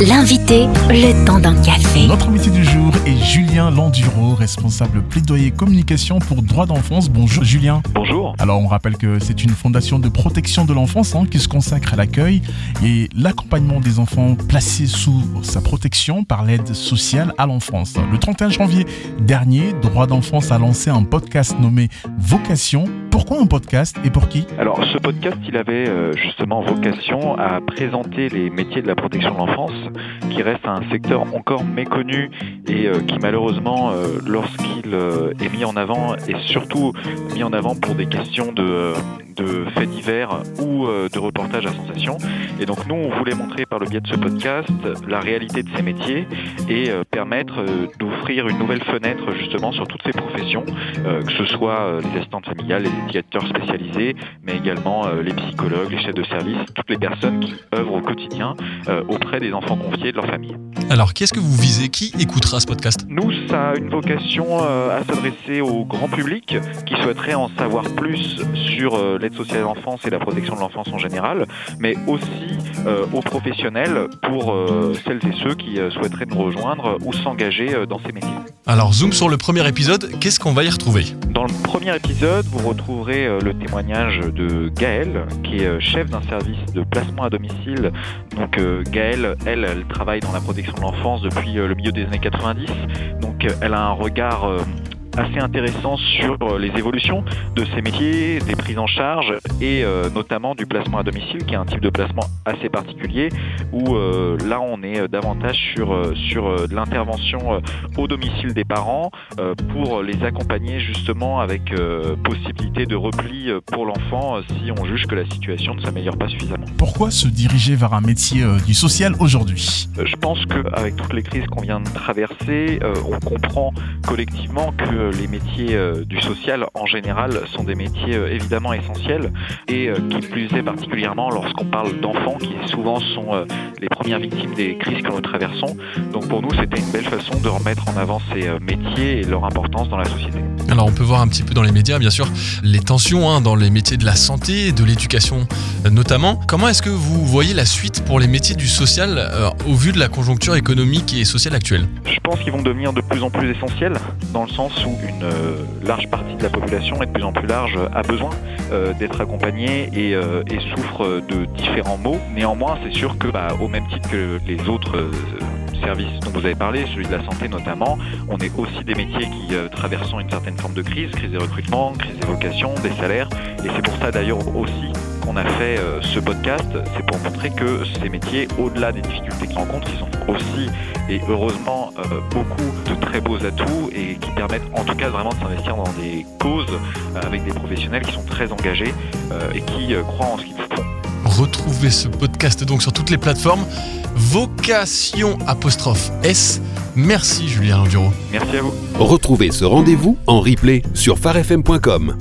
L'invité, le temps d'un café. Notre invité du jour est Julien Landuro, responsable plaidoyer communication pour droits d'enfance. Bonjour Julien. Bonjour. Alors on rappelle que c'est une fondation de protection de l'enfance hein, qui se consacre à l'accueil et l'accompagnement des enfants placés sous sa protection par l'aide sociale à l'enfance. Le 31 janvier dernier, Droits d'enfance a lancé un podcast nommé Vocation. Pourquoi un podcast et pour qui? Alors ce podcast, il avait euh, justement vocation à présenter les métiers de la protection de l'enfance, qui reste un secteur encore méconnu et euh, qui malheureusement, euh, lorsqu'il est mis en avant, est surtout mis en avant pour des questions de de faits divers ou de reportages à sensation. Et donc nous, on voulait montrer par le biais de ce podcast la réalité de ces métiers et permettre d'offrir une nouvelle fenêtre justement sur toutes ces professions, que ce soit les assistantes familiales, les éducateurs spécialisés, mais également les psychologues, les chefs de service, toutes les personnes qui œuvrent au quotidien auprès des enfants confiés de leur famille. Alors, qu'est-ce que vous visez? Qui écoutera ce podcast? Nous, ça a une vocation à s'adresser au grand public qui souhaiterait en savoir plus sur l'aide sociale à l'enfance et la protection de l'enfance en général, mais aussi aux professionnels pour celles et ceux qui souhaiteraient nous rejoindre ou s'engager dans ces métiers. Alors, zoom sur le premier épisode, qu'est-ce qu'on va y retrouver? Dans le premier épisode, vous retrouverez le témoignage de Gaëlle, qui est chef d'un service de placement à domicile. Donc Gaëlle, elle, elle travaille dans la protection de l'enfance depuis le milieu des années 90. Donc elle a un regard assez intéressant sur les évolutions de ces métiers, des prises en charge et euh, notamment du placement à domicile qui est un type de placement assez particulier où euh, là on est davantage sur, sur de l'intervention au domicile des parents pour les accompagner justement avec possibilité de repli pour l'enfant si on juge que la situation ne s'améliore pas suffisamment. Pourquoi se diriger vers un métier du social aujourd'hui? Je pense qu'avec toutes les crises qu'on vient de traverser, on comprend collectivement que les métiers du social en général sont des métiers évidemment essentiels et qui plus est particulièrement lorsqu'on parle d'enfants qui souvent sont les premières victimes des crises que nous traversons. Donc pour nous c'était une belle façon de remettre en avant ces métiers et leur importance dans la société. Alors on peut voir un petit peu dans les médias bien sûr les tensions hein, dans les métiers de la santé, de l'éducation notamment. Comment est-ce que vous voyez la suite pour les métiers du social euh, au vu de la conjoncture économique et sociale actuelle? Je pense qu'ils vont devenir de plus en plus essentiels dans le sens où une euh, large partie de la population et de plus en plus large a besoin euh, d'être accompagnée et, euh, souffre de différents maux. Néanmoins, c'est sûr que bah, au même titre que les autres euh, services dont vous avez parlé, celui de la santé notamment, on est aussi des métiers qui euh, traversent une certaine forme de crise, crise des recrutements, crise des vocations, des salaires. Et c'est pour ça d'ailleurs aussi qu'on a fait euh, ce podcast, c'est pour montrer que ces métiers, au-delà des difficultés qu'ils rencontrent, ils ont aussi et heureusement euh, beaucoup de très beaux atouts et qui permettent en tout cas vraiment de s'investir dans des causes euh, avec des professionnels qui sont très engagés et qui croient en ce qu'ils font. Retrouvez ce podcast donc sur toutes les plateformes. Vocation apostrophe S. Merci Julien Landuro. Merci à vous. Retrouvez ce rendez-vous en replay sur farfm.com.